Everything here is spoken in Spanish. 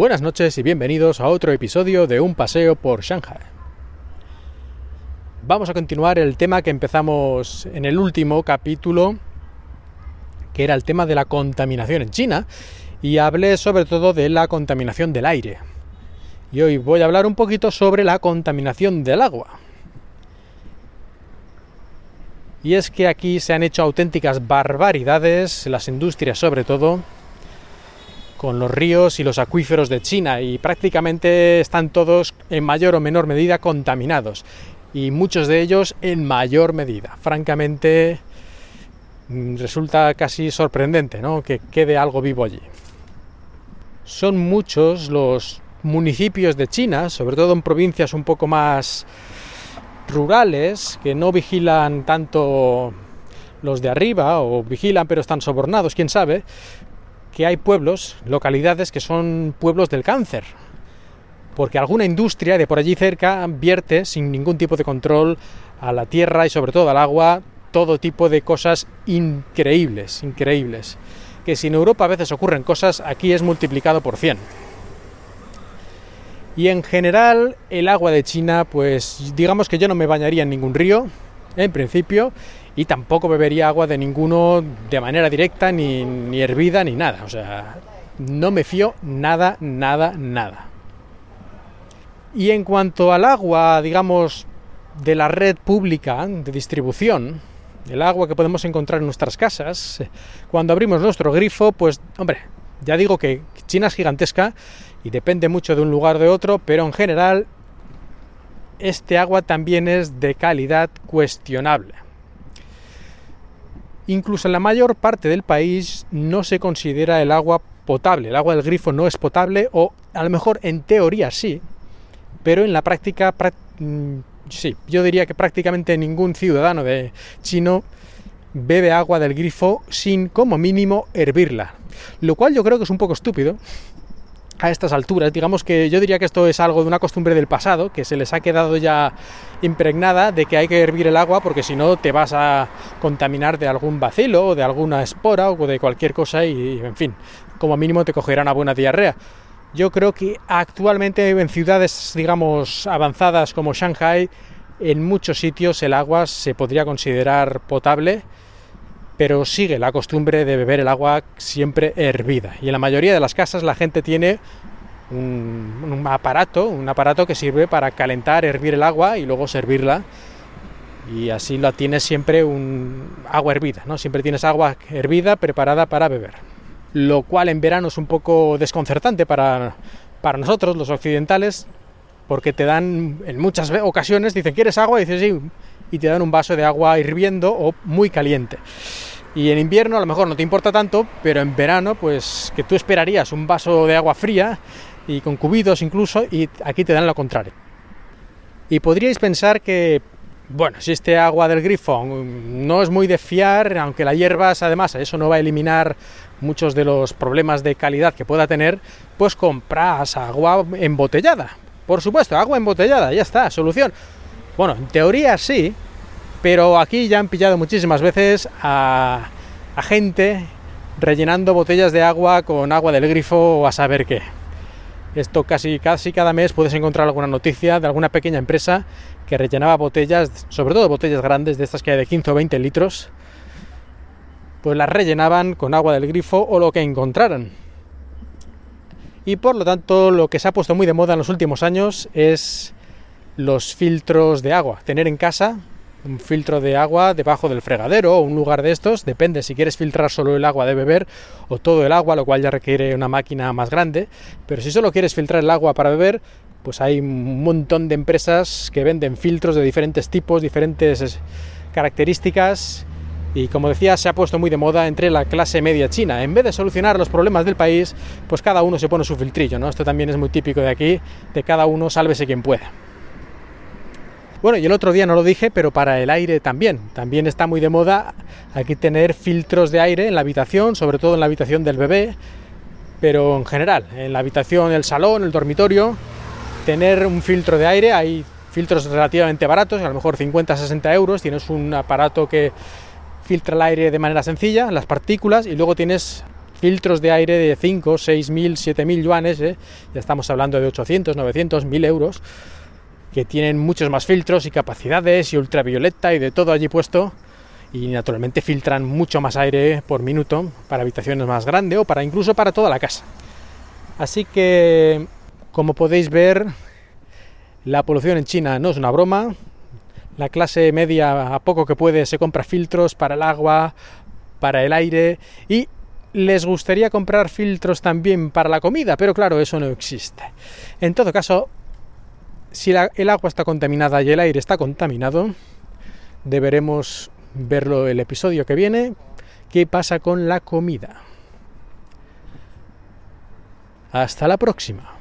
Buenas noches y bienvenidos a otro episodio de Un paseo por Shanghai. Vamos a continuar el tema que empezamos en el último capítulo, que era el tema de la contaminación en China, y hablé sobre todo de la contaminación del aire. Y hoy voy a hablar un poquito sobre la contaminación del agua. Y es que aquí se han hecho auténticas barbaridades, las industrias sobre todo, con los ríos y los acuíferos de China y prácticamente están todos en mayor o menor medida contaminados y muchos de ellos en mayor medida. Francamente mm, resulta casi sorprendente ¿no? que quede algo vivo allí. Son muchos los municipios de China, sobre todo en provincias un poco más rurales, que no vigilan tanto los de arriba o vigilan pero están sobornados, quién sabe, que hay pueblos, localidades que son pueblos del cáncer, porque alguna industria de por allí cerca vierte sin ningún tipo de control a la tierra y sobre todo al agua todo tipo de cosas increíbles, increíbles, que si en Europa a veces ocurren cosas, aquí es multiplicado por 100. Y en general el agua de China, pues digamos que yo no me bañaría en ningún río, en principio, y tampoco bebería agua de ninguno de manera directa, ni, ni hervida, ni nada. O sea, no me fío nada, nada, nada. Y en cuanto al agua, digamos, de la red pública de distribución, el agua que podemos encontrar en nuestras casas, cuando abrimos nuestro grifo, pues, hombre, ya digo que China es gigantesca y depende mucho de un lugar de otro, pero en general este agua también es de calidad cuestionable. Incluso en la mayor parte del país no se considera el agua potable, el agua del grifo no es potable o a lo mejor en teoría sí, pero en la práctica mm, sí, yo diría que prácticamente ningún ciudadano de chino bebe agua del grifo sin como mínimo hervirla, lo cual yo creo que es un poco estúpido, a estas alturas. Digamos que yo diría que esto es algo de una costumbre del pasado, que se les ha quedado ya impregnada de que hay que hervir el agua porque si no te vas a contaminar de algún bacilo o de alguna espora o de cualquier cosa y, en fin, como mínimo te cogerá una buena diarrea. Yo creo que actualmente en ciudades, digamos, avanzadas como Shanghai, en muchos sitios el agua se podría considerar potable pero sigue la costumbre de beber el agua siempre hervida. Y en la mayoría de las casas la gente tiene un, aparato, un aparato que sirve para calentar, hervir el agua y luego servirla. Y así la tienes siempre un agua hervida, ¿no? Siempre tienes agua hervida preparada para beber. Lo cual en verano es un poco desconcertante para, para nosotros, los occidentales, porque te dan en muchas ocasiones, dicen, ¿quieres agua? Y dices, sí, y te dan un vaso de agua hirviendo o muy caliente. Y en invierno a lo mejor no te importa tanto, pero en verano, pues que tú esperarías un vaso de agua fría y con cubidos incluso, y aquí te dan lo contrario. Y podríais pensar que, bueno, si este agua del grifo no es muy de fiar, aunque la hierbas además eso no va a eliminar muchos de los problemas de calidad que pueda tener, pues compras agua embotellada. Por supuesto, agua embotellada, ya está, solución. Bueno, en teoría sí, pero aquí ya han pillado muchísimas veces a, gente rellenando botellas de agua con agua del grifo o a saber qué. Esto casi, casi cada mes puedes encontrar alguna noticia de alguna pequeña empresa que rellenaba botellas, sobre todo botellas grandes, de estas que hay de 15 o 20 litros, pues las rellenaban con agua del grifo o lo que encontraran. Y por lo tanto lo que se ha puesto muy de moda en los últimos años es los filtros de agua. Tener en casa un filtro de agua debajo del fregadero o un lugar de estos, depende si quieres filtrar solo el agua de beber o todo el agua, lo cual ya requiere una máquina más grande, pero si solo quieres filtrar el agua para beber, pues hay un montón de empresas que venden filtros de diferentes tipos, diferentes características y como decía se ha puesto muy de moda entre la clase media china. En vez de solucionar los problemas del país, pues cada uno se pone su filtrillo, ¿no? Esto también es muy típico de aquí, de cada uno sálvese quien pueda. Bueno, y el otro día no lo dije, pero para el aire también. También está muy de moda aquí tener filtros de aire en la habitación, sobre todo en la habitación del bebé, pero en general, en la habitación, el salón, el dormitorio, tener un filtro de aire. Hay filtros relativamente baratos, a lo mejor 50-60 euros. Tienes un aparato que filtra el aire de manera sencilla, las partículas, y luego tienes filtros de aire de 5, 6 mil, 7 mil yuanes, ¿eh? ya estamos hablando de 800, 900, 1000 euros, que tienen muchos más filtros y capacidades y ultravioleta y de todo allí puesto y naturalmente filtran mucho más aire por minuto para habitaciones más grandes o para incluso para toda la casa. Así que, como podéis ver, la polución en China no es una broma. La clase media, a poco que puede, se compra filtros para el agua, para el aire y les gustaría comprar filtros también para la comida, pero claro, eso no existe. En todo caso, si el agua está contaminada y el aire está contaminado, deberemos verlo el episodio que viene, qué pasa con la comida. Hasta la próxima.